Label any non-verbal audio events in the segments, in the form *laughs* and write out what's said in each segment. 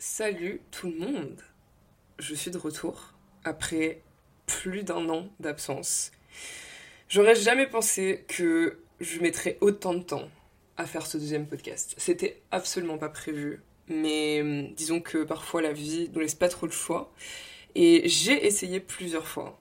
Salut tout le monde Je suis de retour après plus d'un an d'absence. J'aurais jamais pensé que je mettrais autant de temps à faire ce deuxième podcast. C'était absolument pas prévu, mais hum, disons que parfois la vie nous laisse pas trop de choix. Et j'ai essayé plusieurs fois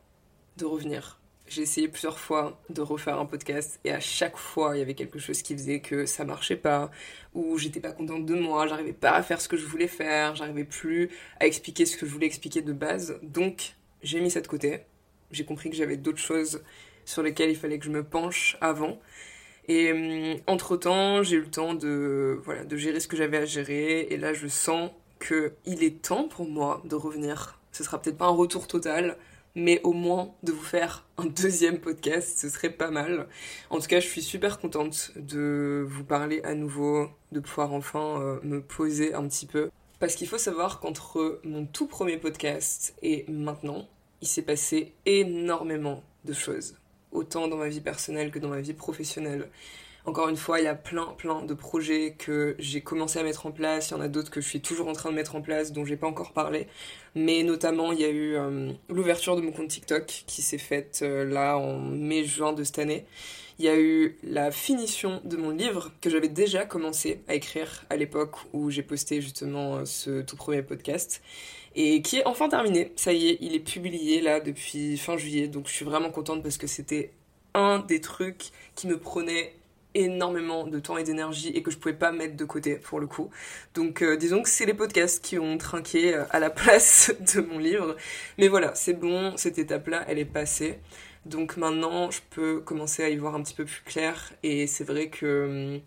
de revenir j'ai essayé plusieurs fois de refaire un podcast et à chaque fois il y avait quelque chose qui faisait que ça marchait pas ou j'étais pas contente de moi, j'arrivais pas à faire ce que je voulais faire, j'arrivais plus à expliquer ce que je voulais expliquer de base. Donc j'ai mis ça de côté. J'ai compris que j'avais d'autres choses sur lesquelles il fallait que je me penche avant. Et hum, entre-temps, j'ai eu le temps de voilà, de gérer ce que j'avais à gérer et là je sens que il est temps pour moi de revenir. Ce sera peut-être pas un retour total, mais au moins de vous faire un deuxième podcast, ce serait pas mal. En tout cas, je suis super contente de vous parler à nouveau, de pouvoir enfin euh, me poser un petit peu. Parce qu'il faut savoir qu'entre mon tout premier podcast et maintenant, il s'est passé énormément de choses. Autant dans ma vie personnelle que dans ma vie professionnelle. Encore une fois, il y a plein, plein de projets que j'ai commencé à mettre en place. Il y en a d'autres que je suis toujours en train de mettre en place, dont j'ai pas encore parlé. Mais notamment, il y a eu euh, l'ouverture de mon compte TikTok qui s'est faite euh, là en mai-juin de cette année. Il y a eu la finition de mon livre que j'avais déjà commencé à écrire à l'époque où j'ai posté justement euh, ce tout premier podcast et qui est enfin terminé. Ça y est, il est publié là depuis fin juillet, donc je suis vraiment contente parce que c'était un des trucs qui me prenait énormément de temps et d'énergie et que je pouvais pas mettre de côté pour le coup. Donc euh, disons que c'est les podcasts qui ont trinqué euh, à la *laughs* place de mon livre. Mais voilà, c'est bon, cette étape-là, elle est passée. Donc maintenant, je peux commencer à y voir un petit peu plus clair et c'est vrai que hum,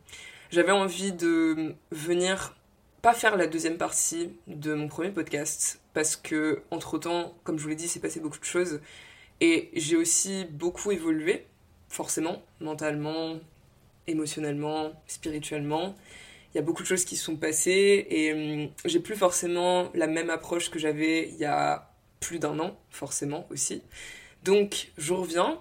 j'avais envie de venir pas faire la deuxième partie de mon premier podcast parce que entre-temps, comme je vous l'ai dit, c'est passé beaucoup de choses et j'ai aussi beaucoup évolué forcément, mentalement, émotionnellement, spirituellement. Il y a beaucoup de choses qui sont passées et hum, j'ai plus forcément la même approche que j'avais il y a plus d'un an, forcément aussi. Donc je reviens,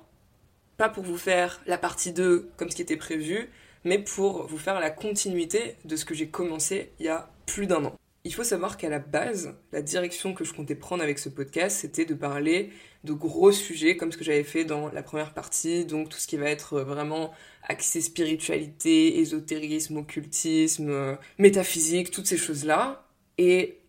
pas pour vous faire la partie 2 comme ce qui était prévu, mais pour vous faire la continuité de ce que j'ai commencé il y a plus d'un an. Il faut savoir qu'à la base, la direction que je comptais prendre avec ce podcast, c'était de parler de gros sujets comme ce que j'avais fait dans la première partie, donc tout ce qui va être vraiment axé spiritualité, ésotérisme, occultisme, euh, métaphysique, toutes ces choses-là. Et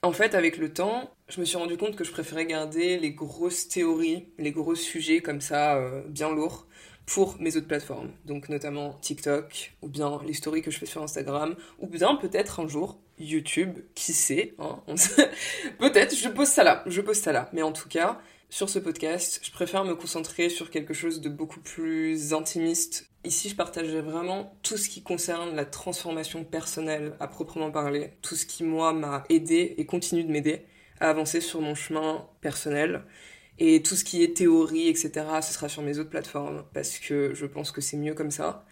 en fait, avec le temps, je me suis rendu compte que je préférais garder les grosses théories, les gros sujets comme ça, euh, bien lourds, pour mes autres plateformes. Donc notamment TikTok, ou bien les que je fais sur Instagram, ou bien peut-être un jour YouTube, qui sait, hein, *laughs* peut-être je pose ça là, je pose ça là. Mais en tout cas, sur ce podcast, je préfère me concentrer sur quelque chose de beaucoup plus intimiste. Ici, je partagerai vraiment tout ce qui concerne la transformation personnelle à proprement parler, tout ce qui, moi, m'a aidé et continue de m'aider à avancer sur mon chemin personnel. Et tout ce qui est théorie, etc., ce sera sur mes autres plateformes, parce que je pense que c'est mieux comme ça.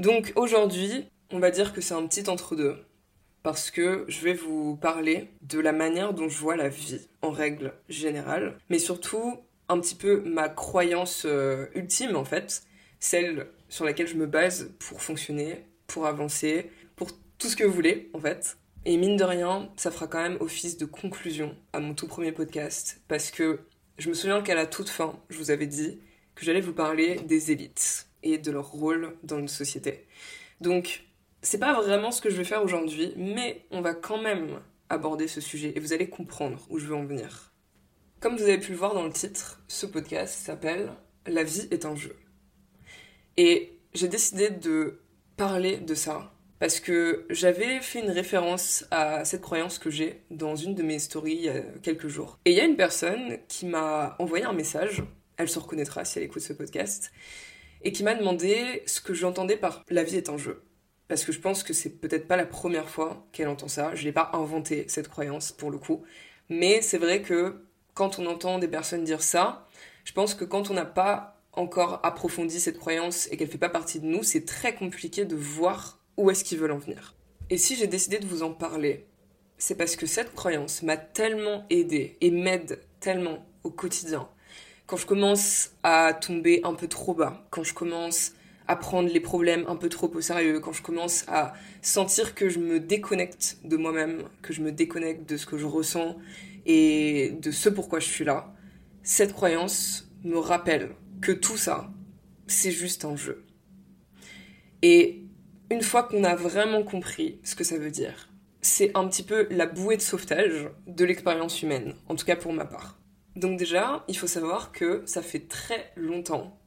Donc aujourd'hui, on va dire que c'est un petit entre-deux parce que je vais vous parler de la manière dont je vois la vie en règle générale, mais surtout un petit peu ma croyance euh, ultime en fait, celle sur laquelle je me base pour fonctionner, pour avancer, pour tout ce que vous voulez en fait. Et mine de rien, ça fera quand même office de conclusion à mon tout premier podcast, parce que je me souviens qu'à la toute fin, je vous avais dit que j'allais vous parler des élites et de leur rôle dans une société. Donc, c'est pas vraiment ce que je vais faire aujourd'hui, mais on va quand même aborder ce sujet et vous allez comprendre où je veux en venir. Comme vous avez pu le voir dans le titre, ce podcast s'appelle La vie est un jeu. Et j'ai décidé de parler de ça parce que j'avais fait une référence à cette croyance que j'ai dans une de mes stories il y a quelques jours. Et il y a une personne qui m'a envoyé un message, elle se reconnaîtra si elle écoute ce podcast, et qui m'a demandé ce que j'entendais par la vie est un jeu parce que je pense que c'est peut-être pas la première fois qu'elle entend ça. Je n'ai pas inventé cette croyance pour le coup, mais c'est vrai que quand on entend des personnes dire ça, je pense que quand on n'a pas encore approfondi cette croyance et qu'elle fait pas partie de nous, c'est très compliqué de voir où est-ce qu'ils veulent en venir. Et si j'ai décidé de vous en parler, c'est parce que cette croyance m'a tellement aidé et m'aide tellement au quotidien. Quand je commence à tomber un peu trop bas, quand je commence à prendre les problèmes un peu trop au sérieux, quand je commence à sentir que je me déconnecte de moi-même, que je me déconnecte de ce que je ressens et de ce pourquoi je suis là, cette croyance me rappelle que tout ça, c'est juste un jeu. Et une fois qu'on a vraiment compris ce que ça veut dire, c'est un petit peu la bouée de sauvetage de l'expérience humaine, en tout cas pour ma part. Donc déjà, il faut savoir que ça fait très longtemps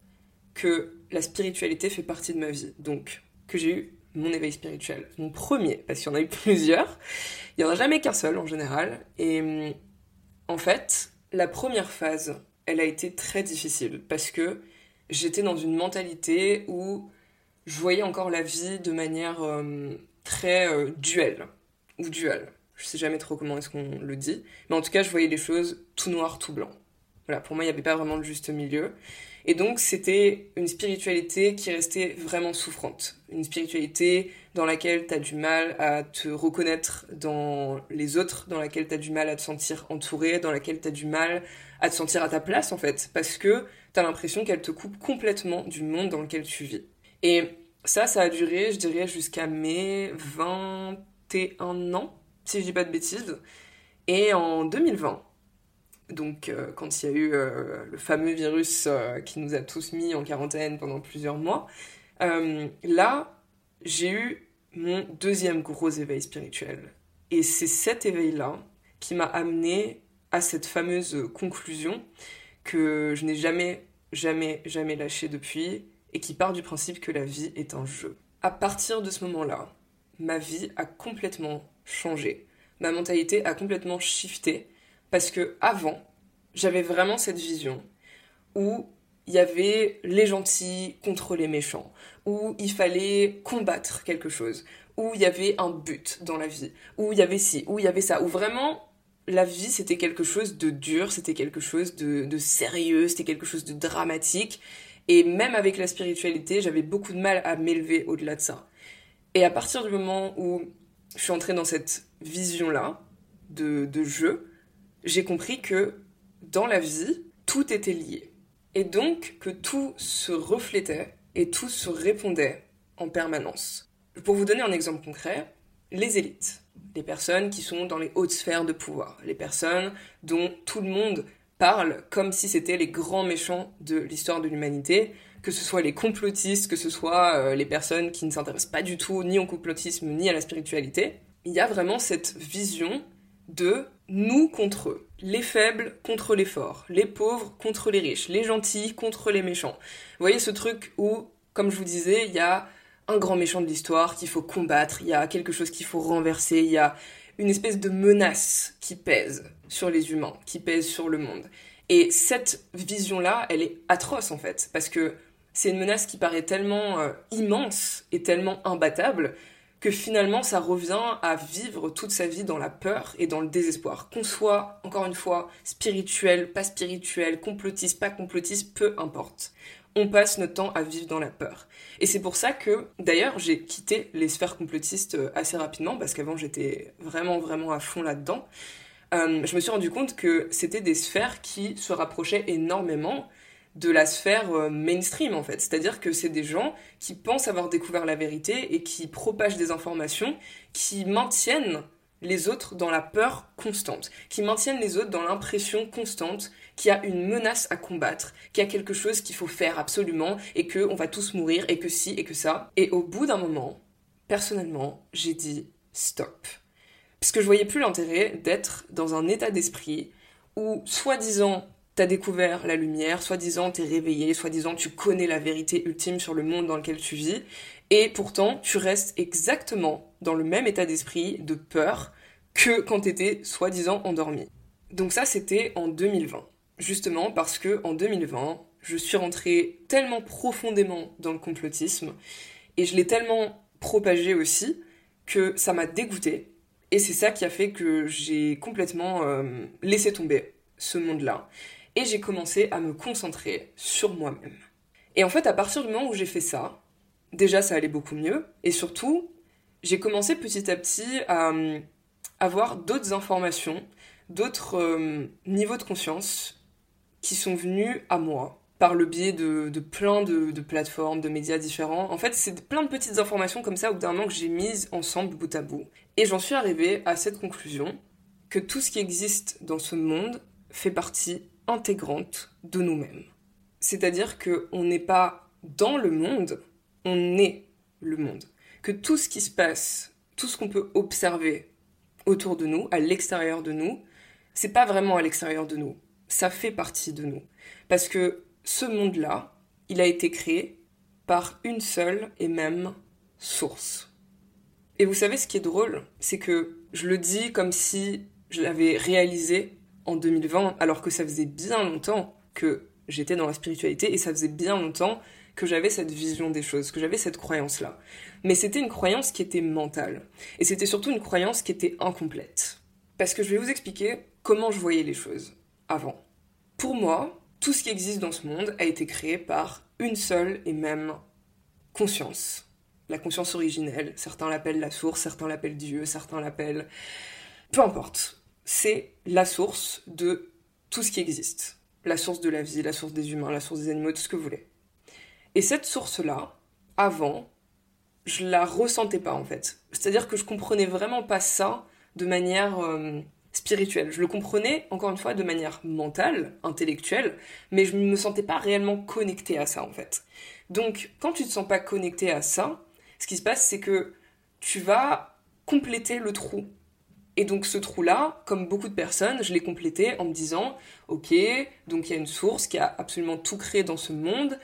que la spiritualité fait partie de ma vie. Donc, que j'ai eu mon éveil spirituel. Mon premier, parce qu'il y en a eu *laughs* plusieurs. Il n'y en a jamais qu'un seul en général. Et hum, en fait, la première phase, elle a été très difficile parce que j'étais dans une mentalité où je voyais encore la vie de manière hum, très euh, duelle ou dual. Je sais jamais trop comment est-ce qu'on le dit, mais en tout cas, je voyais les choses tout noir, tout blanc. Voilà, pour moi, il n'y avait pas vraiment de juste milieu. Et donc, c'était une spiritualité qui restait vraiment souffrante. Une spiritualité dans laquelle tu as du mal à te reconnaître dans les autres, dans laquelle tu as du mal à te sentir entouré, dans laquelle tu as du mal à te sentir à ta place, en fait, parce que tu as l'impression qu'elle te coupe complètement du monde dans lequel tu vis. Et ça, ça a duré, je dirais, jusqu'à mes 20 un an, si je dis pas de bêtises. Et en 2020, donc euh, quand il y a eu euh, le fameux virus euh, qui nous a tous mis en quarantaine pendant plusieurs mois, là, j'ai eu mon deuxième gros éveil spirituel. Et c'est cet éveil-là qui m'a amené à cette fameuse conclusion que je n'ai jamais, jamais, jamais lâché depuis et qui part du principe que la vie est un jeu. À partir de ce moment-là, ma vie a complètement changé. Ma mentalité a complètement shifté parce que avant, j'avais vraiment cette vision où il y avait les gentils contre les méchants, où il fallait combattre quelque chose, où il y avait un but dans la vie, où il y avait ci, où il y avait ça, où vraiment la vie c'était quelque chose de dur, c'était quelque chose de, de sérieux, c'était quelque chose de dramatique, et même avec la spiritualité, j'avais beaucoup de mal à m'élever au-delà de ça. Et à partir du moment où je suis entrée dans cette vision-là de, de jeu, j'ai compris que dans la vie, tout était lié. Et donc que tout se reflétait et tout se répondait en permanence. Pour vous donner un exemple concret, les élites, les personnes qui sont dans les hautes sphères de pouvoir, les personnes dont tout le monde parle comme si c'était les grands méchants de l'histoire de l'humanité, que ce soit les complotistes, que ce soit euh, les personnes qui ne s'intéressent pas du tout ni au complotisme ni à la spiritualité, il y a vraiment cette vision de nous contre eux, les faibles contre les forts, les pauvres contre les riches, les gentils contre les méchants. Vous voyez ce truc où, comme je vous disais, il y a un grand méchant de l'histoire qu'il faut combattre, il y a quelque chose qu'il faut renverser, il y a une espèce de menace qui pèse sur les humains, qui pèse sur le monde. Et cette vision-là, elle est atroce en fait, parce que c'est une menace qui paraît tellement euh, immense et tellement imbattable que finalement ça revient à vivre toute sa vie dans la peur et dans le désespoir. Qu'on soit, encore une fois, spirituel, pas spirituel, complotiste, pas complotiste, peu importe. On passe notre temps à vivre dans la peur. Et c'est pour ça que, d'ailleurs, j'ai quitté les sphères complotistes euh, assez rapidement, parce qu'avant j'étais vraiment, vraiment à fond là-dedans. Euh, je me suis rendu compte que c'était des sphères qui se rapprochaient énormément de la sphère euh, mainstream en fait. C'est-à-dire que c'est des gens qui pensent avoir découvert la vérité et qui propagent des informations qui maintiennent les autres dans la peur constante, qui maintiennent les autres dans l'impression constante qu'il y a une menace à combattre, qu'il y a quelque chose qu'il faut faire absolument et que on va tous mourir et que si et que ça. Et au bout d'un moment, personnellement, j'ai dit stop. Parce que je voyais plus l'intérêt d'être dans un état d'esprit où, soi-disant, t'as découvert la lumière, soi-disant t'es réveillé, soi-disant tu connais la vérité ultime sur le monde dans lequel tu vis, et pourtant tu restes exactement dans le même état d'esprit de peur que quand t'étais soi-disant endormi. Donc ça c'était en 2020, justement parce que en 2020 je suis rentrée tellement profondément dans le complotisme et je l'ai tellement propagé aussi que ça m'a dégoûté et c'est ça qui a fait que j'ai complètement euh, laissé tomber ce monde-là et j'ai commencé à me concentrer sur moi-même. Et en fait, à partir du moment où j'ai fait ça, déjà ça allait beaucoup mieux, et surtout, j'ai commencé petit à petit à euh, avoir d'autres informations, d'autres euh, niveaux de conscience qui sont venus à moi par le biais de, plein de, de, plateformes, de médias différents. En fait, c'est plein de petites informations comme ça au bout d'un moment que j'ai mises ensemble bout à bout. Et j'en suis arrivée à cette conclusion que tout ce qui existe dans ce monde fait partie intégrante de nous-mêmes. C'est-à-dire qu'on n'est pas dans le monde, on est le monde. Que tout ce qui se passe, tout ce qu'on peut observer autour de nous, à l'extérieur de nous, c'est pas vraiment à l'extérieur de nous. Ça fait partie de nous. Parce que ce monde-là, il a été créé par une seule et même source. Et vous savez ce qui est drôle, c'est que je le dis comme si je l'avais réalisé en 2020, alors que ça faisait bien longtemps que j'étais dans la spiritualité et ça faisait bien longtemps que j'avais cette vision des choses, que j'avais cette croyance-là. Mais c'était une croyance qui était mentale. Et c'était surtout une croyance qui était incomplète. Parce que je vais vous expliquer comment je voyais les choses avant. Pour moi, tout ce qui existe dans ce monde a été créé par une seule et même conscience. La conscience originelle, certains l'appellent la source, certains l'appellent Dieu, certains l'appellent... Peu importe. C'est la source de tout ce qui existe. La source de la vie, la source des humains, la source des animaux, tout ce que vous voulez. Et cette source-là, avant, je la ressentais pas en fait. C'est-à-dire que je comprenais vraiment pas ça de manière euh, spirituelle. Je le comprenais, encore une fois, de manière mentale, intellectuelle, mais je ne me sentais pas réellement connectée à ça en fait. Donc, quand tu te sens pas connecté à ça, ce qui se passe, c'est que tu vas compléter le trou. Et donc ce trou-là, comme beaucoup de personnes, je l'ai complété en me disant, ok, donc il y a une source qui a absolument tout créé dans ce monde,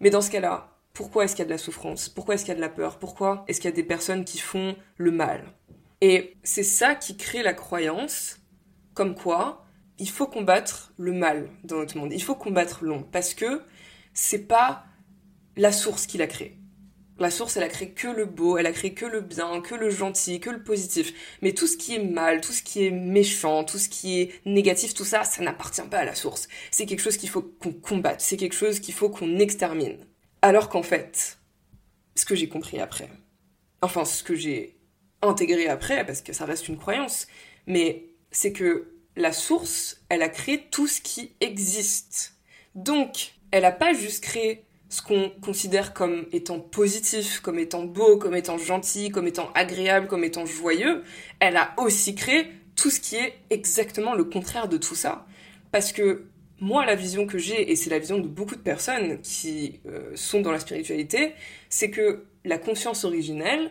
mais dans ce cas-là, pourquoi est-ce qu'il y a de la souffrance? Pourquoi est-ce qu'il y a de la peur? Pourquoi est-ce qu'il y a des personnes qui font le mal? Et c'est ça qui crée la croyance comme quoi il faut combattre le mal dans notre monde. Il faut combattre l'ombre parce que c'est pas la source qui l'a créé. La source, elle a créé que le beau, elle a créé que le bien, que le gentil, que le positif. Mais tout ce qui est mal, tout ce qui est méchant, tout ce qui est négatif, tout ça, ça n'appartient pas à la source. C'est quelque chose qu'il faut qu'on combatte, c'est quelque chose qu'il faut qu'on extermine. Alors qu'en fait, ce que j'ai compris après, enfin ce que j'ai intégré après, parce que ça reste une croyance, mais c'est que la source, elle a créé tout ce qui existe. Donc, elle n'a pas juste créé ce qu'on considère comme étant positif, comme étant beau, comme étant gentil, comme étant agréable, comme étant joyeux, elle a aussi créé tout ce qui est exactement le contraire de tout ça. Parce que moi, la vision que j'ai, et c'est la vision de beaucoup de personnes qui euh, sont dans la spiritualité, c'est que la conscience originelle,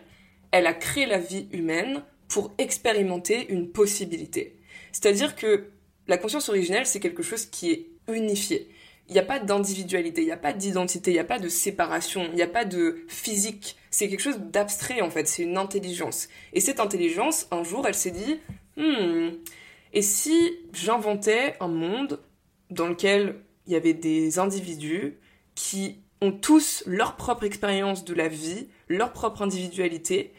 elle a créé la vie humaine pour expérimenter une possibilité. C'est-à-dire que la conscience originelle, c'est quelque chose qui est unifié il n'y a pas d'individualité, il n'y a pas d'identité, il n'y a pas de séparation, il n'y a pas de physique. C'est quelque chose d'abstrait en fait, c'est une intelligence. Et cette intelligence, un jour, elle s'est dit, hmm, et si j'inventais un monde dans lequel il y avait des individus qui ont tous leur propre expérience de la vie, leur propre individualité,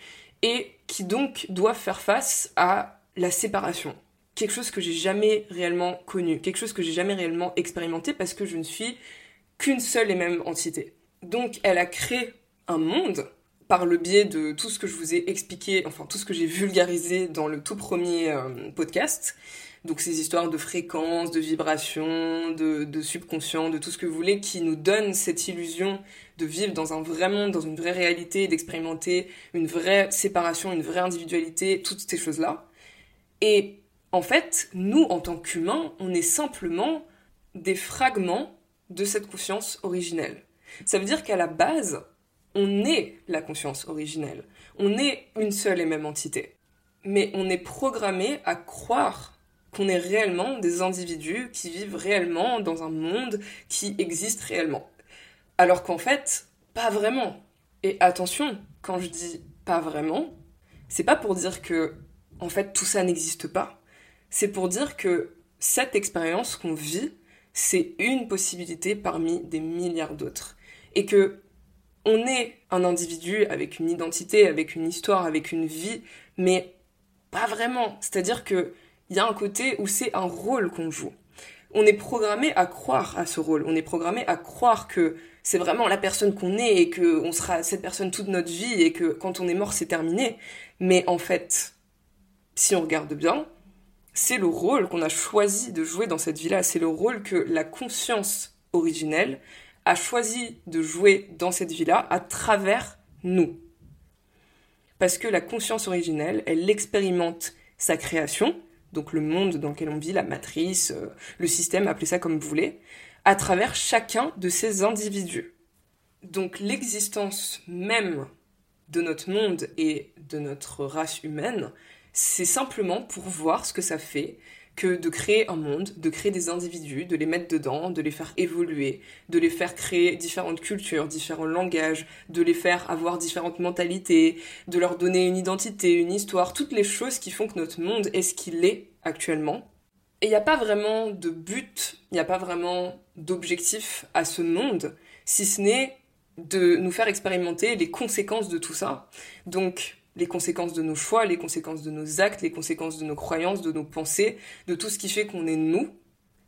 et qui donc doivent faire face à la séparation? Quelque chose que j'ai jamais réellement connu, quelque chose que j'ai jamais réellement expérimenté parce que je ne suis qu'une seule et même entité. Donc elle a créé un monde par le biais de tout ce que je vous ai expliqué, enfin tout ce que j'ai vulgarisé dans le tout premier euh, podcast. Donc ces histoires de fréquences, de vibrations, de, de, subconscient, de tout ce que vous voulez, qui nous donnent cette illusion de vivre dans un vrai monde, dans une vraie réalité, d'expérimenter une vraie séparation, une vraie individualité, toutes ces choses-là. Et en fait, nous, en tant qu'humains, on est simplement des fragments de cette conscience originelle. Ça veut dire qu'à la base, on est la conscience originelle. On est une seule et même entité. Mais on est programmé à croire qu'on est réellement des individus qui vivent réellement dans un monde qui existe réellement. Alors qu'en fait, pas vraiment. Et attention, quand je dis pas vraiment, c'est pas pour dire que en fait tout ça n'existe pas c'est pour dire que cette expérience qu'on vit, c'est une possibilité parmi des milliards d'autres. Et que on est un individu avec une identité, avec une histoire, avec une vie, mais pas vraiment. C'est-à-dire qu'il y a un côté où c'est un rôle qu'on joue. On est programmé à croire à ce rôle. On est programmé à croire que c'est vraiment la personne qu'on est et que on sera cette personne toute notre vie et que quand on est mort c'est terminé. Mais en fait, si on regarde bien, c'est le rôle qu'on a choisi de jouer dans cette vie-là, c'est le rôle que la conscience originelle a choisi de jouer dans cette vie-là à travers nous. Parce que la conscience originelle, elle expérimente sa création, donc le monde dans lequel on vit, la matrice, euh, le système, appelez ça comme vous voulez, à travers chacun de ces individus. Donc l'existence même de notre monde et de notre race humaine, c'est simplement pour voir ce que ça fait que de créer un monde, de créer des individus, de les mettre dedans, de les faire évoluer, de les faire créer différentes cultures, différents langages, de les faire avoir différentes mentalités, de leur donner une identité, une histoire, toutes les choses qui font que notre monde est ce qu'il est actuellement. Et il n'y a pas vraiment de but, il n'y a pas vraiment d'objectif à ce monde, si ce n'est de nous faire expérimenter les conséquences de tout ça. Donc, les conséquences de nos choix, les conséquences de nos actes, les conséquences de nos croyances, de nos pensées, de tout ce qui fait qu'on est nous.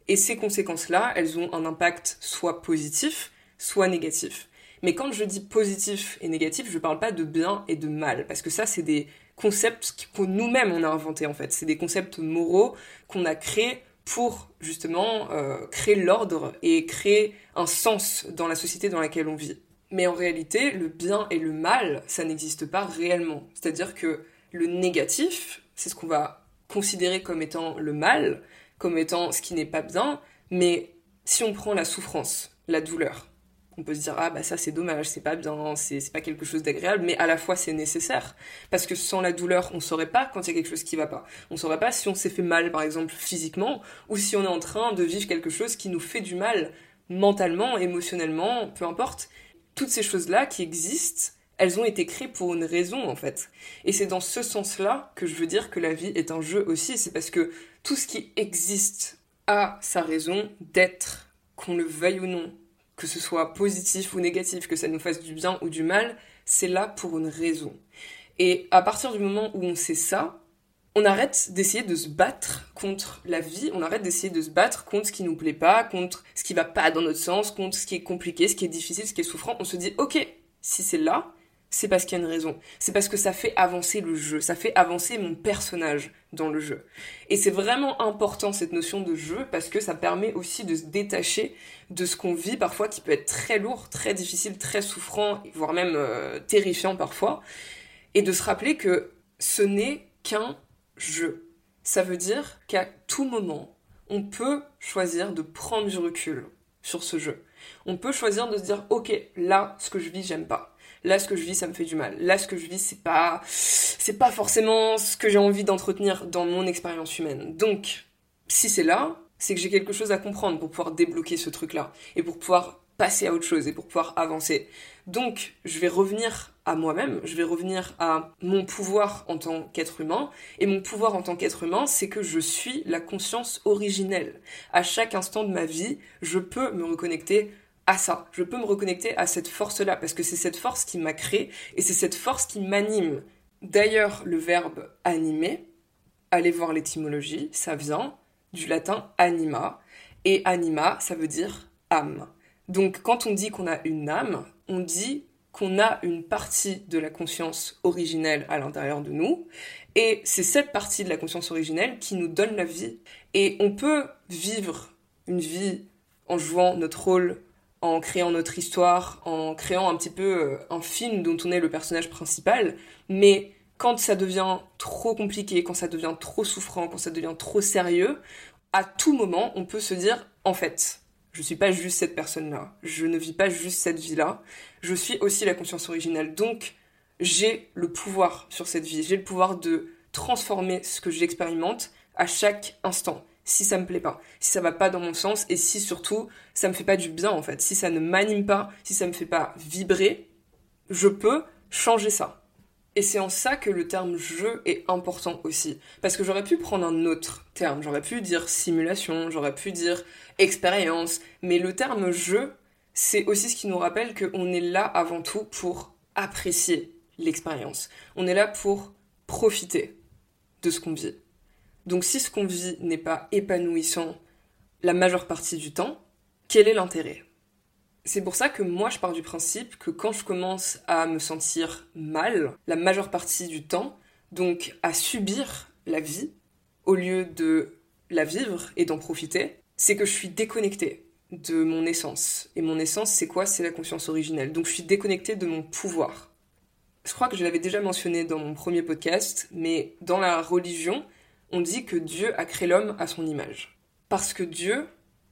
Et ces conséquences-là, elles ont un impact soit positif, soit négatif. Mais quand je dis positif et négatif, je ne parle pas de bien et de mal, parce que ça, c'est des concepts que nous-mêmes on a inventés en fait. C'est des concepts moraux qu'on a créés pour justement euh, créer l'ordre et créer un sens dans la société dans laquelle on vit. Mais en réalité, le bien et le mal, ça n'existe pas réellement. C'est-à-dire que le négatif, c'est ce qu'on va considérer comme étant le mal, comme étant ce qui n'est pas bien, mais si on prend la souffrance, la douleur, on peut se dire ah bah ça c'est dommage, c'est pas bien, c'est pas quelque chose d'agréable, mais à la fois c'est nécessaire parce que sans la douleur on saurait pas quand il y a quelque chose qui va pas. On saurait pas si on s'est fait mal par exemple physiquement ou si on est en train de vivre quelque chose qui nous fait du mal mentalement, émotionnellement, peu importe toutes ces choses-là qui existent, elles ont été créées pour une raison en fait. Et c'est dans ce sens-là que je veux dire que la vie est un jeu aussi, c'est parce que tout ce qui existe a sa raison d'être, qu'on le veuille ou non, que ce soit positif ou négatif, que ça nous fasse du bien ou du mal, c'est là pour une raison. Et à partir du moment où on sait ça, on arrête d'essayer de se battre contre la vie, on arrête d'essayer de se battre contre ce qui nous plaît pas, contre ce qui va pas dans notre sens, contre ce qui est compliqué, ce qui est difficile, ce qui est souffrant. On se dit, ok, si c'est là, c'est parce qu'il y a une raison. C'est parce que ça fait avancer le jeu, ça fait avancer mon personnage dans le jeu. Et c'est vraiment important cette notion de jeu parce que ça permet aussi de se détacher de ce qu'on vit parfois qui peut être très lourd, très difficile, très souffrant, voire même euh, terrifiant parfois. Et de se rappeler que ce n'est qu'un jeu. Ça veut dire qu'à tout moment, on peut choisir de prendre du recul sur ce jeu. On peut choisir de se dire, ok, là, ce que je vis, j'aime pas. Là, ce que je vis, ça me fait du mal. Là, ce que je vis, c'est pas, c'est pas forcément ce que j'ai envie d'entretenir dans mon expérience humaine. Donc, si c'est là, c'est que j'ai quelque chose à comprendre pour pouvoir débloquer ce truc-là et pour pouvoir passer à autre chose et pour pouvoir avancer. Donc, je vais revenir à moi-même, je vais revenir à mon pouvoir en tant qu'être humain. Et mon pouvoir en tant qu'être humain, c'est que je suis la conscience originelle. À chaque instant de ma vie, je peux me reconnecter à ça. Je peux me reconnecter à cette force-là, parce que c'est cette force qui m'a créé et c'est cette force qui m'anime. D'ailleurs, le verbe animer, allez voir l'étymologie, ça vient du latin anima. Et anima, ça veut dire âme. Donc quand on dit qu'on a une âme, on dit qu'on a une partie de la conscience originelle à l'intérieur de nous, et c'est cette partie de la conscience originelle qui nous donne la vie. Et on peut vivre une vie en jouant notre rôle, en créant notre histoire, en créant un petit peu euh, un film dont on est le personnage principal, mais quand ça devient trop compliqué, quand ça devient trop souffrant, quand ça devient trop sérieux, à tout moment, on peut se dire, en fait, je suis pas juste cette personne-là. Je ne vis pas juste cette vie-là. Je suis aussi la conscience originale. Donc, j'ai le pouvoir sur cette vie. J'ai le pouvoir de transformer ce que j'expérimente à chaque instant. Si ça me plaît pas, si ça va pas dans mon sens et si surtout ça me fait pas du bien en fait, si ça ne m'anime pas, si ça me fait pas vibrer, je peux changer ça. Et c'est en ça que le terme jeu est important aussi. Parce que j'aurais pu prendre un autre terme, j'aurais pu dire simulation, j'aurais pu dire expérience, mais le terme jeu, c'est aussi ce qui nous rappelle qu'on est là avant tout pour apprécier l'expérience. On est là pour profiter de ce qu'on vit. Donc si ce qu'on vit n'est pas épanouissant la majeure partie du temps, quel est l'intérêt? C'est pour ça que moi je pars du principe que quand je commence à me sentir mal, la majeure partie du temps, donc à subir la vie, au lieu de la vivre et d'en profiter, c'est que je suis déconnectée de mon essence. Et mon essence, c'est quoi? C'est la conscience originelle. Donc je suis déconnectée de mon pouvoir. Je crois que je l'avais déjà mentionné dans mon premier podcast, mais dans la religion, on dit que Dieu a créé l'homme à son image. Parce que Dieu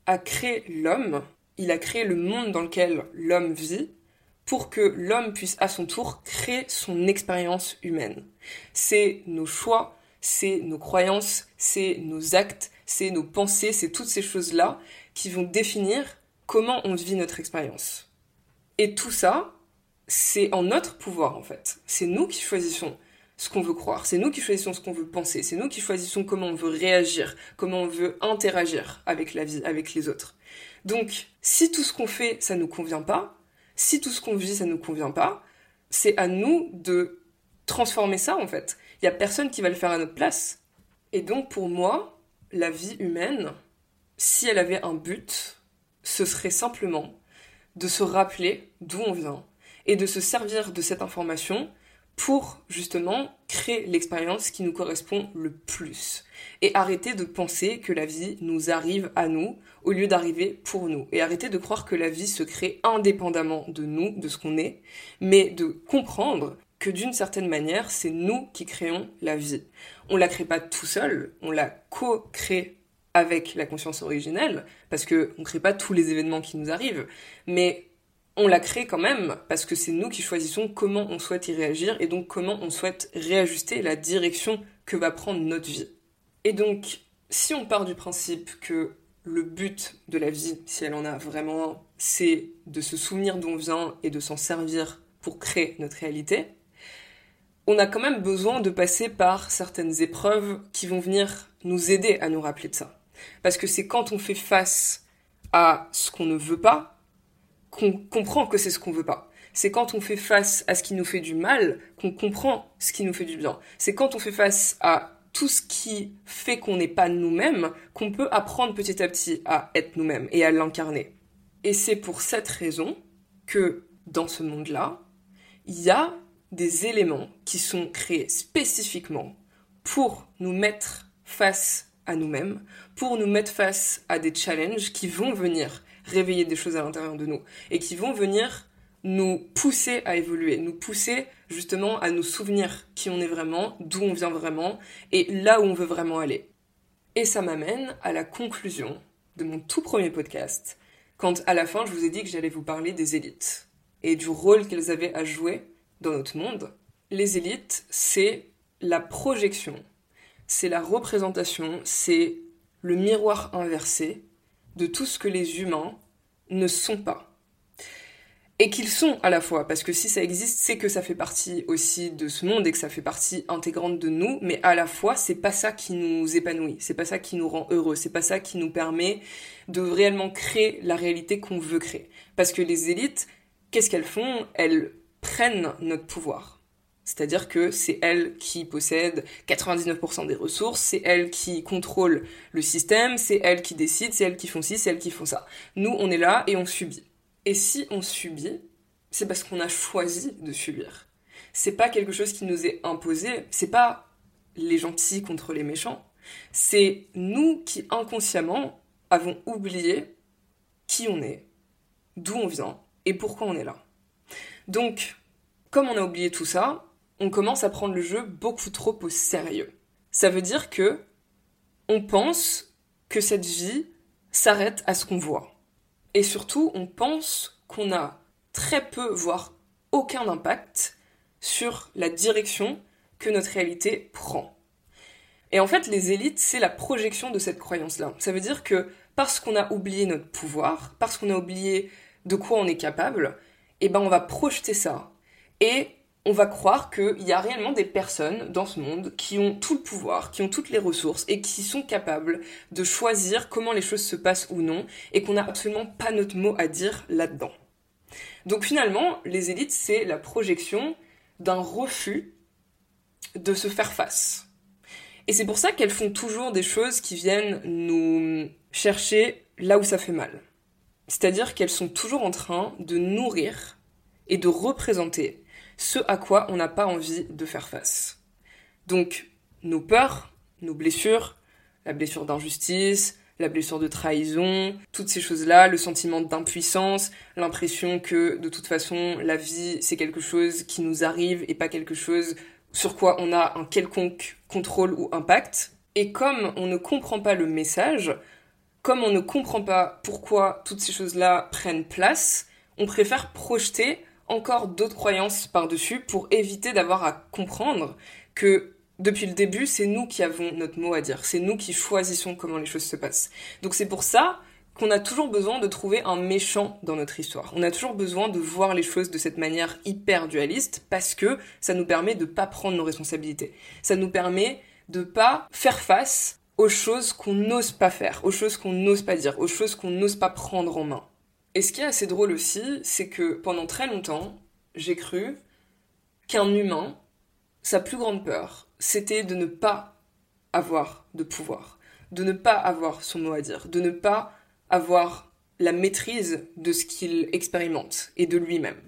a créé l'homme, il a créé le monde dans lequel l'homme vit, pour que l'homme puisse à son tour créer son expérience humaine. C'est nos choix, c'est nos croyances, c'est nos actes, c'est nos pensées, c'est toutes ces choses-là qui vont définir comment on vit notre expérience. Et tout ça, c'est en notre pouvoir en fait. C'est nous qui choisissons ce qu'on veut croire, c'est nous qui choisissons ce qu'on veut penser, c'est nous qui choisissons comment on veut réagir, comment on veut interagir avec la vie, avec les autres. Donc, si tout ce qu'on fait, ça nous convient pas, si tout ce qu'on vit, ça nous convient pas, c'est à nous de transformer ça en fait. Il n'y a personne qui va le faire à notre place. Et donc pour moi, la vie humaine, si elle avait un but, ce serait simplement de se rappeler d'où on vient et de se servir de cette information pour justement créer l'expérience qui nous correspond le plus. Et arrêter de penser que la vie nous arrive à nous au lieu d'arriver pour nous. Et arrêter de croire que la vie se crée indépendamment de nous, de ce qu'on est, mais de comprendre que d'une certaine manière, c'est nous qui créons la vie. On la crée pas tout seul, on la co-crée avec la conscience originelle, parce que on crée pas tous les événements qui nous arrivent, mais on la crée quand même parce que c'est nous qui choisissons comment on souhaite y réagir et donc comment on souhaite réajuster la direction que va prendre notre vie. Et donc, si on part du principe que le but de la vie, si elle en a vraiment, c'est de se souvenir d'où on vient et de s'en servir pour créer notre réalité, on a quand même besoin de passer par certaines épreuves qui vont venir nous aider à nous rappeler de ça. Parce que c'est quand on fait face à ce qu'on ne veut pas qu'on comprend que c'est ce qu'on veut pas. C'est quand on fait face à ce qui nous fait du mal qu'on comprend ce qui nous fait du bien. C'est quand on fait face à tout ce qui fait qu'on n'est pas nous-mêmes qu'on peut apprendre petit à petit à être nous-mêmes et à l'incarner. Et c'est pour cette raison que dans ce monde-là, il y a des éléments qui sont créés spécifiquement pour nous mettre face à nous-mêmes, pour nous mettre face à des challenges qui vont venir réveiller des choses à l'intérieur de nous et qui vont venir nous pousser à évoluer, nous pousser justement à nous souvenir qui on est vraiment, d'où on vient vraiment et là où on veut vraiment aller. Et ça m'amène à la conclusion de mon tout premier podcast, quand à la fin je vous ai dit que j'allais vous parler des élites et du rôle qu'elles avaient à jouer dans notre monde. Les élites, c'est la projection, c'est la représentation, c'est le miroir inversé de tout ce que les humains ne sont pas. Et qu'ils sont à la fois, parce que si ça existe, c'est que ça fait partie aussi de ce monde et que ça fait partie intégrante de nous, mais à la fois, c'est pas ça qui nous épanouit, c'est pas ça qui nous rend heureux, c'est pas ça qui nous permet de réellement créer la réalité qu'on veut créer. Parce que les élites, qu'est-ce qu'elles font? Elles prennent notre pouvoir. C'est-à-dire que c'est elles qui possèdent 99% des ressources, c'est elles qui contrôlent le système, c'est elles qui décident, c'est elles qui font ci, c'est elles qui font ça. Nous, on est là et on subit. Et si on subit, c'est parce qu'on a choisi de subir. C'est pas quelque chose qui nous est imposé, c'est pas les gentils contre les méchants. C'est nous qui inconsciemment avons oublié qui on est, d'où on vient et pourquoi on est là. Donc, comme on a oublié tout ça, on commence à prendre le jeu beaucoup trop au sérieux. Ça veut dire que on pense que cette vie s'arrête à ce qu'on voit. Et surtout, on pense qu'on a très peu, voire aucun impact sur la direction que notre réalité prend. Et en fait, les élites, c'est la projection de cette croyance-là. Ça veut dire que parce qu'on a oublié notre pouvoir, parce qu'on a oublié de quoi on est capable, eh ben on va projeter ça. Et on va croire qu'il y a réellement des personnes dans ce monde qui ont tout le pouvoir, qui ont toutes les ressources et qui sont capables de choisir comment les choses se passent ou non et qu'on n'a absolument pas notre mot à dire là-dedans. Donc finalement, les élites, c'est la projection d'un refus de se faire face. Et c'est pour ça qu'elles font toujours des choses qui viennent nous chercher là où ça fait mal. C'est-à-dire qu'elles sont toujours en train de nourrir et de représenter ce à quoi on n'a pas envie de faire face. Donc, nos peurs, nos blessures, la blessure d'injustice, la blessure de trahison, toutes ces choses-là, le sentiment d'impuissance, l'impression que de toute façon la vie c'est quelque chose qui nous arrive et pas quelque chose sur quoi on a un quelconque contrôle ou impact. Et comme on ne comprend pas le message, comme on ne comprend pas pourquoi toutes ces choses-là prennent place, on préfère projeter encore d'autres croyances par-dessus pour éviter d'avoir à comprendre que depuis le début, c'est nous qui avons notre mot à dire, c'est nous qui choisissons comment les choses se passent. Donc c'est pour ça qu'on a toujours besoin de trouver un méchant dans notre histoire. On a toujours besoin de voir les choses de cette manière hyper dualiste parce que ça nous permet de pas prendre nos responsabilités. Ça nous permet de pas faire face aux choses qu'on n'ose pas faire, aux choses qu'on n'ose pas dire, aux choses qu'on n'ose pas prendre en main. Et ce qui est assez drôle aussi, c'est que pendant très longtemps, j'ai cru qu'un humain, sa plus grande peur, c'était de ne pas avoir de pouvoir, de ne pas avoir son mot à dire, de ne pas avoir la maîtrise de ce qu'il expérimente et de lui-même.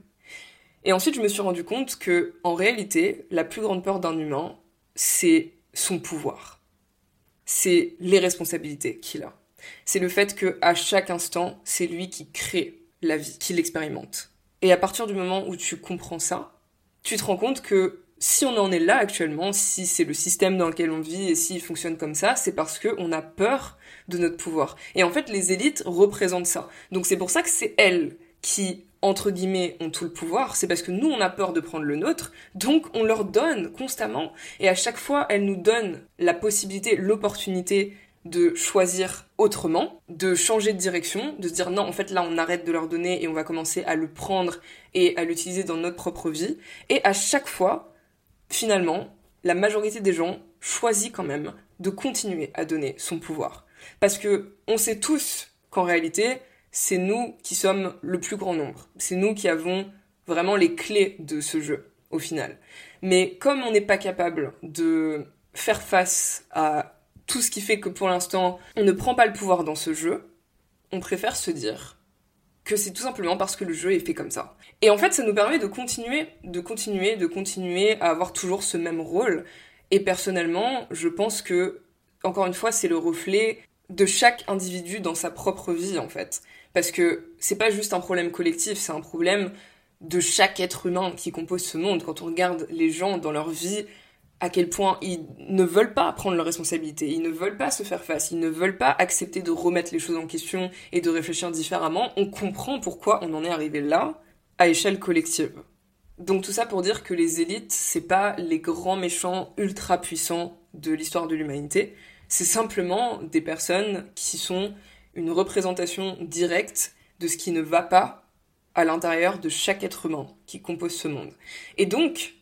Et ensuite, je me suis rendu compte que, en réalité, la plus grande peur d'un humain, c'est son pouvoir. C'est les responsabilités qu'il a. C'est le fait que à chaque instant, c'est lui qui crée la vie, qui l'expérimente. Et à partir du moment où tu comprends ça, tu te rends compte que si on en est là actuellement, si c'est le système dans lequel on vit et s'il fonctionne comme ça, c'est parce qu'on a peur de notre pouvoir. Et en fait, les élites représentent ça. Donc c'est pour ça que c'est elles qui, entre guillemets, ont tout le pouvoir. C'est parce que nous, on a peur de prendre le nôtre. Donc on leur donne constamment. Et à chaque fois, elles nous donnent la possibilité, l'opportunité de choisir autrement, de changer de direction, de se dire non, en fait là on arrête de leur donner et on va commencer à le prendre et à l'utiliser dans notre propre vie. Et à chaque fois, finalement, la majorité des gens choisit quand même de continuer à donner son pouvoir. Parce que on sait tous qu'en réalité, c'est nous qui sommes le plus grand nombre. C'est nous qui avons vraiment les clés de ce jeu, au final. Mais comme on n'est pas capable de faire face à tout ce qui fait que pour l'instant, on ne prend pas le pouvoir dans ce jeu, on préfère se dire que c'est tout simplement parce que le jeu est fait comme ça. Et en fait, ça nous permet de continuer, de continuer, de continuer à avoir toujours ce même rôle. Et personnellement, je pense que, encore une fois, c'est le reflet de chaque individu dans sa propre vie, en fait. Parce que c'est pas juste un problème collectif, c'est un problème de chaque être humain qui compose ce monde. Quand on regarde les gens dans leur vie, à quel point ils ne veulent pas prendre leurs responsabilités, ils ne veulent pas se faire face, ils ne veulent pas accepter de remettre les choses en question et de réfléchir différemment, on comprend pourquoi on en est arrivé là à échelle collective. Donc tout ça pour dire que les élites, c'est pas les grands méchants ultra puissants de l'histoire de l'humanité, c'est simplement des personnes qui sont une représentation directe de ce qui ne va pas à l'intérieur de chaque être humain qui compose ce monde. Et donc,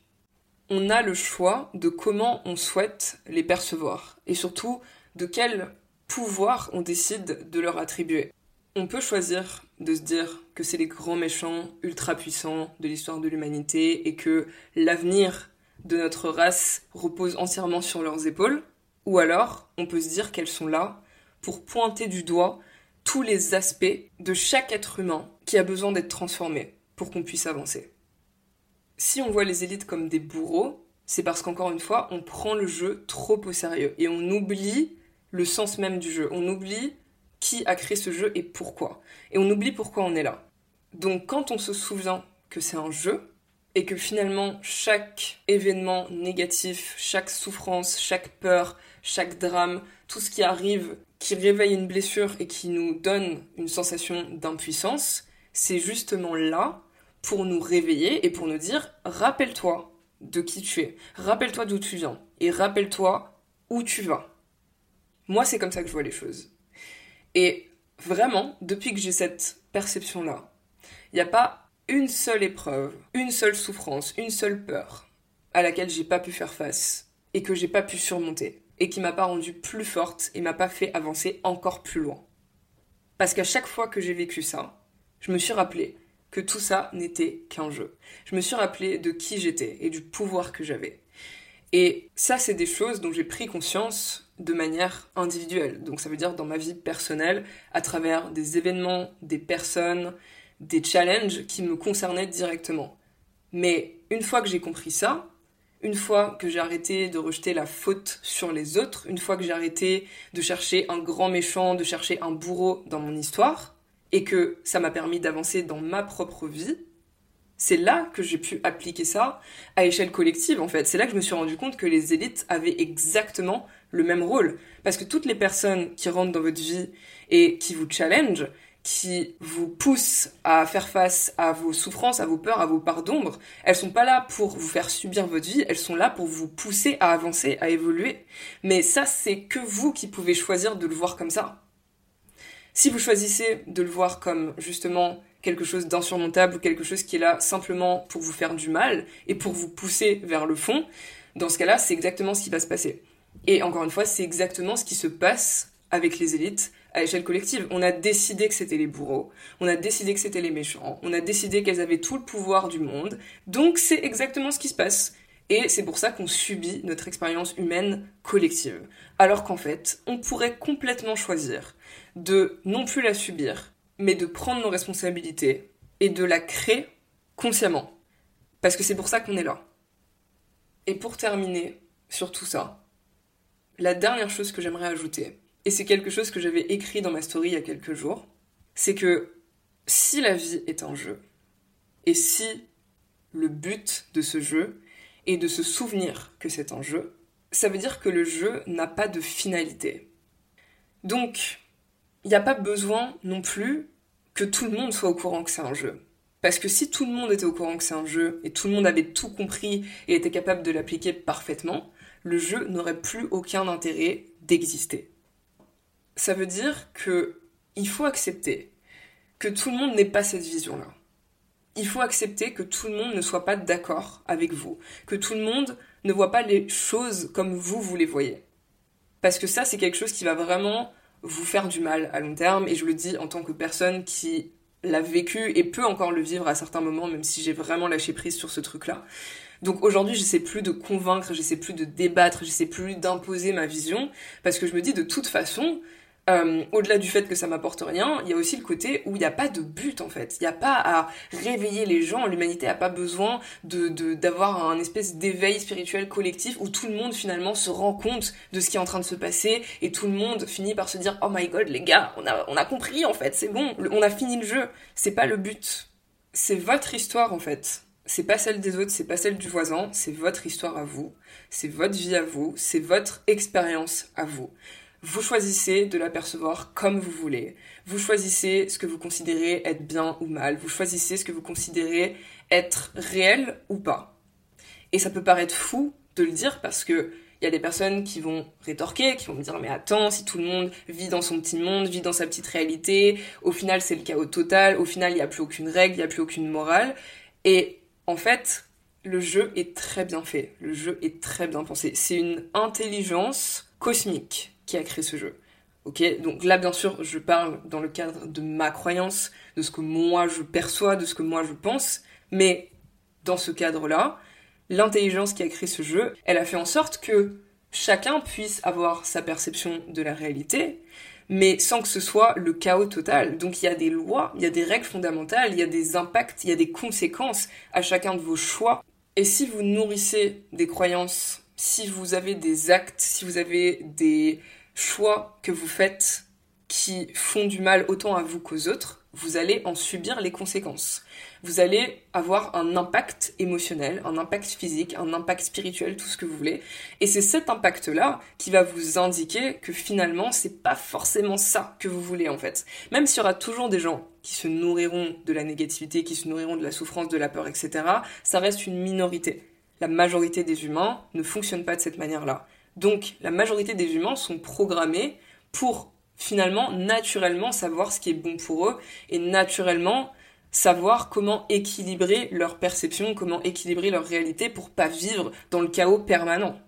on a le choix de comment on souhaite les percevoir et surtout de quel pouvoir on décide de leur attribuer. On peut choisir de se dire que c'est les grands méchants ultra puissants de l'histoire de l'humanité et que l'avenir de notre race repose entièrement sur leurs épaules, ou alors on peut se dire qu'elles sont là pour pointer du doigt tous les aspects de chaque être humain qui a besoin d'être transformé pour qu'on puisse avancer si on voit les élites comme des bourreaux, c'est parce qu'encore une fois, on prend le jeu trop au sérieux et on oublie le sens même du jeu. On oublie qui a créé ce jeu et pourquoi. Et on oublie pourquoi on est là. Donc quand on se souvient que c'est un jeu et que finalement chaque événement négatif, chaque souffrance, chaque peur, chaque drame, tout ce qui arrive, qui réveille une blessure et qui nous donne une sensation d'impuissance, c'est justement là pour nous réveiller et pour nous dire rappelle-toi de qui tu es, rappelle-toi d'où tu viens et rappelle-toi où tu vas. Moi, c'est comme ça que je vois les choses. Et vraiment, depuis que j'ai cette perception-là, il n'y a pas une seule épreuve, une seule souffrance, une seule peur à laquelle j'ai pas pu faire face et que j'ai pas pu surmonter et qui m'a pas rendue plus forte et m'a pas fait avancer encore plus loin. Parce qu'à chaque fois que j'ai vécu ça, je me suis rappelé que tout ça n'était qu'un jeu. Je me suis rappelé de qui j'étais et du pouvoir que j'avais. Et ça, c'est des choses dont j'ai pris conscience de manière individuelle. Donc ça veut dire dans ma vie personnelle, à travers des événements, des personnes, des challenges qui me concernaient directement. Mais une fois que j'ai compris ça, une fois que j'ai arrêté de rejeter la faute sur les autres, une fois que j'ai arrêté de chercher un grand méchant, de chercher un bourreau dans mon histoire, et que ça m'a permis d'avancer dans ma propre vie, c'est là que j'ai pu appliquer ça à échelle collective en fait. C'est là que je me suis rendu compte que les élites avaient exactement le même rôle. Parce que toutes les personnes qui rentrent dans votre vie et qui vous challenge, qui vous poussent à faire face à vos souffrances, à vos peurs, à vos parts d'ombre, elles sont pas là pour vous faire subir votre vie, elles sont là pour vous pousser à avancer, à évoluer. Mais ça, c'est que vous qui pouvez choisir de le voir comme ça. Si vous choisissez de le voir comme justement quelque chose d'insurmontable ou quelque chose qui est là simplement pour vous faire du mal et pour vous pousser vers le fond, dans ce cas-là, c'est exactement ce qui va se passer. Et encore une fois, c'est exactement ce qui se passe avec les élites à échelle collective. On a décidé que c'était les bourreaux, on a décidé que c'était les méchants, on a décidé qu'elles avaient tout le pouvoir du monde, donc c'est exactement ce qui se passe. Et c'est pour ça qu'on subit notre expérience humaine collective. Alors qu'en fait, on pourrait complètement choisir de non plus la subir, mais de prendre nos responsabilités et de la créer consciemment. Parce que c'est pour ça qu'on est là. Et pour terminer sur tout ça, la dernière chose que j'aimerais ajouter, et c'est quelque chose que j'avais écrit dans ma story il y a quelques jours, c'est que si la vie est un jeu, et si le but de ce jeu est de se souvenir que c'est un jeu, ça veut dire que le jeu n'a pas de finalité. Donc, il n'y a pas besoin non plus que tout le monde soit au courant que c'est un jeu. Parce que si tout le monde était au courant que c'est un jeu, et tout le monde avait tout compris et était capable de l'appliquer parfaitement, le jeu n'aurait plus aucun intérêt d'exister. Ça veut dire que il faut accepter que tout le monde n'ait pas cette vision-là. Il faut accepter que tout le monde ne soit pas d'accord avec vous, que tout le monde ne voit pas les choses comme vous, vous les voyez. Parce que ça, c'est quelque chose qui va vraiment vous faire du mal à long terme, et je le dis en tant que personne qui l'a vécu et peut encore le vivre à certains moments, même si j'ai vraiment lâché prise sur ce truc-là. Donc aujourd'hui, j'essaie plus de convaincre, j'essaie plus de débattre, j'essaie plus d'imposer ma vision, parce que je me dis de toute façon, euh, au-delà du fait que ça m'apporte rien, il y a aussi le côté où il n'y a pas de but en fait. Il n'y a pas à réveiller les gens. L'humanité n'a pas besoin de d'avoir un espèce d'éveil spirituel collectif où tout le monde finalement se rend compte de ce qui est en train de se passer et tout le monde finit par se dire oh my god les gars on a on a compris en fait c'est bon on a fini le jeu. C'est pas le but. C'est votre histoire en fait. C'est pas celle des autres, c'est pas celle du voisin, c'est votre histoire à vous, c'est votre vie à vous, c'est votre expérience à vous. Vous choisissez de l'apercevoir comme vous voulez. Vous choisissez ce que vous considérez être bien ou mal. Vous choisissez ce que vous considérez être réel ou pas. Et ça peut paraître fou de le dire parce que il y a des personnes qui vont rétorquer, qui vont me dire mais attends, si tout le monde vit dans son petit monde, vit dans sa petite réalité, au final c'est le chaos total, au final il n'y a plus aucune règle, il n'y a plus aucune morale. Et en fait, le jeu est très bien fait, le jeu est très bien pensé. C'est une intelligence cosmique qui a créé ce jeu. Ok, donc là bien sûr je parle dans le cadre de ma croyance, de ce que moi je perçois, de ce que moi je pense, mais dans ce cadre-là, l'intelligence qui a créé ce jeu, elle a fait en sorte que chacun puisse avoir sa perception de la réalité, mais sans que ce soit le chaos total. Donc il y a des lois, il y a des règles fondamentales, il y a des impacts, il y a des conséquences à chacun de vos choix. Et si vous nourrissez des croyances, si vous avez des actes, si vous avez des choix que vous faites qui font du mal autant à vous qu'aux autres, vous allez en subir les conséquences. Vous allez avoir un impact émotionnel, un impact physique, un impact spirituel, tout ce que vous voulez. Et c'est cet impact-là qui va vous indiquer que finalement, c'est pas forcément ça que vous voulez en fait. Même s'il y aura toujours des gens qui se nourriront de la négativité, qui se nourriront de la souffrance, de la peur, etc., ça reste une minorité. La majorité des humains ne fonctionnent pas de cette manière-là. Donc la majorité des humains sont programmés pour finalement naturellement savoir ce qui est bon pour eux et naturellement savoir comment équilibrer leur perception, comment équilibrer leur réalité pour pas vivre dans le chaos permanent.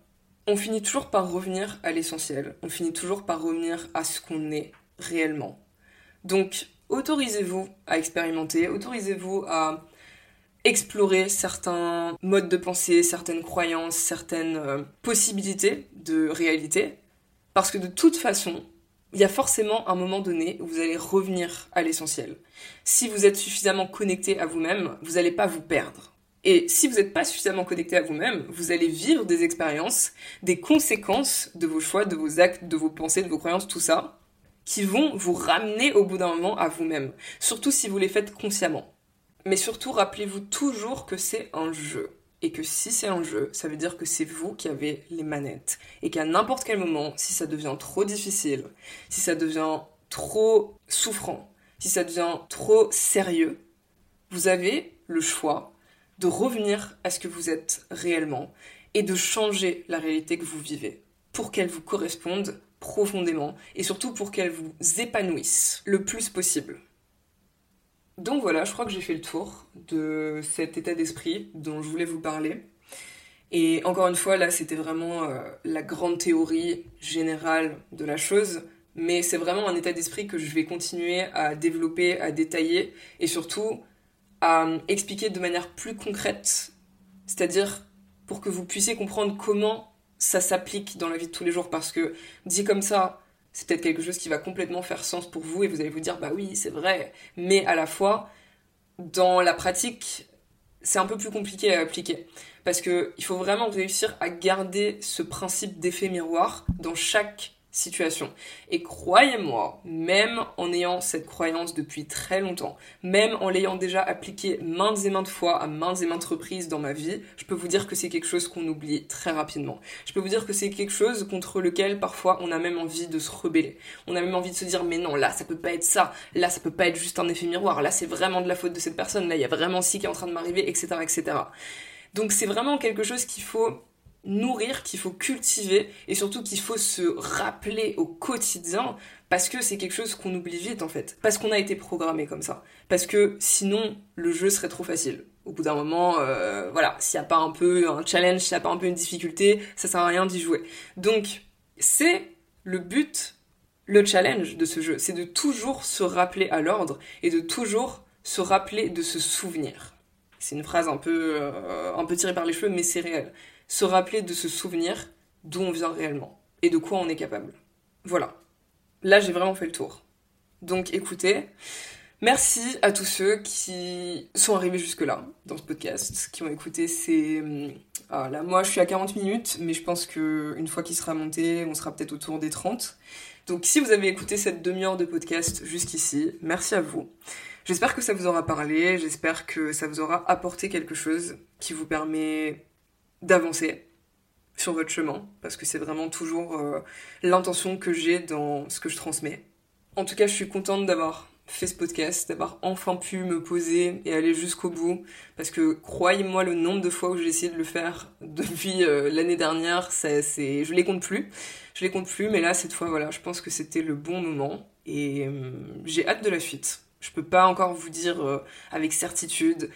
On finit toujours par revenir à l'essentiel, on finit toujours par revenir à ce qu'on est réellement. Donc autorisez-vous à expérimenter, autorisez-vous à explorer certains modes de pensée, certaines croyances, certaines euh, possibilités de réalité. Parce que de toute façon, il y a forcément un moment donné où vous allez revenir à l'essentiel. Si vous êtes suffisamment connecté à vous-même, vous n'allez pas vous perdre. Et si vous n'êtes pas suffisamment connecté à vous-même, vous allez vivre des expériences, des conséquences de vos choix, de vos actes, de vos pensées, de vos croyances, tout ça, qui vont vous ramener au bout d'un moment à vous-même. Surtout si vous les faites consciemment. Mais surtout, rappelez-vous toujours que c'est un jeu. Et que si c'est un jeu, ça veut dire que c'est vous qui avez les manettes. Et qu'à n'importe quel moment, si ça devient trop difficile, si ça devient trop souffrant, si ça devient trop sérieux, vous avez le choix de revenir à ce que vous êtes réellement et de changer la réalité que vous vivez pour qu'elle vous corresponde profondément et surtout pour qu'elle vous épanouisse le plus possible. Donc voilà, je crois que j'ai fait le tour de cet état d'esprit dont je voulais vous parler. Et encore une fois, là, c'était vraiment euh, la grande théorie générale de la chose, mais c'est vraiment un état d'esprit que je vais continuer à développer, à détailler, et surtout à expliquer de manière plus concrète, c'est-à-dire pour que vous puissiez comprendre comment ça s'applique dans la vie de tous les jours, parce que dit comme ça, c'est peut-être quelque chose qui va complètement faire sens pour vous et vous allez vous dire bah oui c'est vrai, mais à la fois dans la pratique c'est un peu plus compliqué à appliquer. Parce que il faut vraiment réussir à garder ce principe d'effet miroir dans chaque situation. Et croyez-moi, même en ayant cette croyance depuis très longtemps, même en l'ayant déjà appliquée maintes et maintes fois à maintes et maintes reprises dans ma vie, je peux vous dire que c'est quelque chose qu'on oublie très rapidement. Je peux vous dire que c'est quelque chose contre lequel parfois on a même envie de se rebeller. On a même envie de se dire mais non, là ça peut pas être ça, là ça peut pas être juste un effet miroir, là c'est vraiment de la faute de cette personne, là il y a vraiment ci qui est en train de m'arriver, etc. etc. Donc c'est vraiment quelque chose qu'il faut nourrir, qu'il faut cultiver et surtout qu'il faut se rappeler au quotidien parce que c'est quelque chose qu'on oublie vite en fait. Parce qu'on a été programmé comme ça. Parce que sinon le jeu serait trop facile. Au bout d'un moment, euh, voilà, s'il n'y a pas un peu un challenge, s'il n'y a pas un peu une difficulté, ça sert à rien d'y jouer. Donc c'est le but, le challenge de ce jeu, c'est de toujours se rappeler à l'ordre et de toujours se rappeler de se souvenir. C'est une phrase un peu, euh, un peu tirée par les cheveux, mais c'est réel se rappeler de se souvenir d'où on vient réellement et de quoi on est capable. Voilà. Là, j'ai vraiment fait le tour. Donc écoutez, merci à tous ceux qui sont arrivés jusque-là dans ce podcast, qui ont écouté ces... Ah là, moi je suis à 40 minutes, mais je pense qu'une fois qu'il sera monté, on sera peut-être autour des 30. Donc si vous avez écouté cette demi-heure de podcast jusqu'ici, merci à vous. J'espère que ça vous aura parlé, j'espère que ça vous aura apporté quelque chose qui vous permet d'avancer sur votre chemin, parce que c'est vraiment toujours euh, l'intention que j'ai dans ce que je transmets. En tout cas, je suis contente d'avoir fait ce podcast, d'avoir enfin pu me poser et aller jusqu'au bout, parce que croyez-moi le nombre de fois où j'ai essayé de le faire *laughs* depuis euh, l'année dernière, c'est, je les compte plus, je les compte plus, mais là cette fois voilà, je pense que c'était le bon moment et euh, j'ai hâte de la suite. Je peux pas encore vous dire avec certitude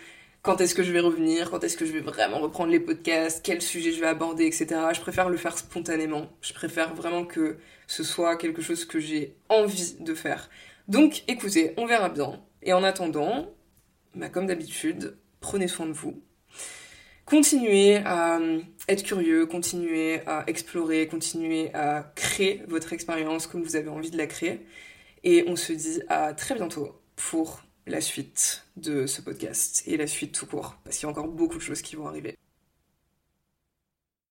quand est-ce que je vais revenir, quand est-ce que je vais vraiment reprendre les podcasts, quel sujet je vais aborder, etc. Je préfère le faire spontanément. Je préfère vraiment que ce soit quelque chose que j'ai envie de faire. Donc écoutez, on verra bien. Et en attendant, bah, comme d'habitude, prenez soin de vous. Continuez à euh, être curieux, continuez à explorer, continuez à créer votre expérience comme vous avez envie de la créer. Et on se dit à très bientôt pour la suite de ce podcast et la suite tout court, parce qu'il y a encore beaucoup de choses qui vont arriver.